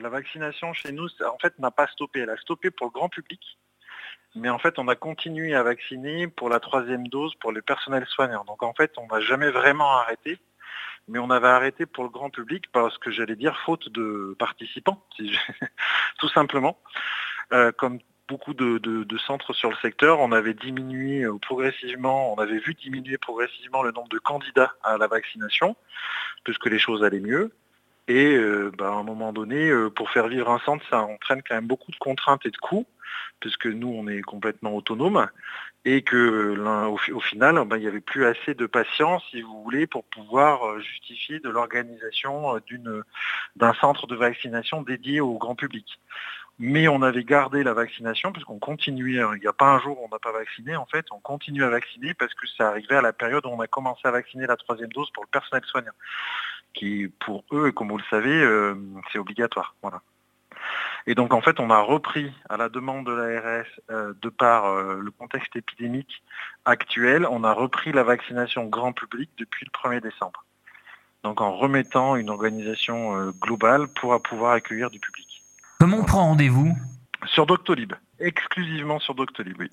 La vaccination chez nous, en fait, n'a pas stoppé. Elle a stoppé pour le grand public. Mais en fait, on a continué à vacciner pour la troisième dose pour le personnel soignant. Donc en fait, on n'a jamais vraiment arrêté. Mais on avait arrêté pour le grand public parce que j'allais dire faute de participants, tout simplement. Euh, comme beaucoup de, centres sur le secteur, on avait diminué euh, progressivement, on avait vu diminuer progressivement le nombre de candidats à la vaccination, puisque les choses allaient mieux. Et euh, bah, à un moment donné, euh, pour faire vivre un centre, ça entraîne quand même beaucoup de contraintes et de coûts, puisque nous, on est complètement autonome, et que au, final, bah, il n'y avait plus assez de patients, si vous voulez, pour pouvoir justifier de l'organisation d'un centre de vaccination dédié au grand public mais on avait gardé la vaccination puisqu'on continuait, hein. il n'y a pas un jour où on n'a pas vacciné, en fait, on continue à vacciner parce que ça arrivait à la période où on a commencé à vacciner la troisième dose pour le personnel soignant, qui pour eux, comme vous le savez, euh, c'est obligatoire. Voilà. Et donc en fait, on a repris à la demande de l'ARS, euh, de par euh, le contexte épidémique actuel, on a repris la vaccination grand public depuis le 1er décembre. Donc en remettant une organisation globale pour pouvoir accueillir du public. Comment on prend rendez-vous? Sur Doctolib, exclusivement sur Doctolib, oui.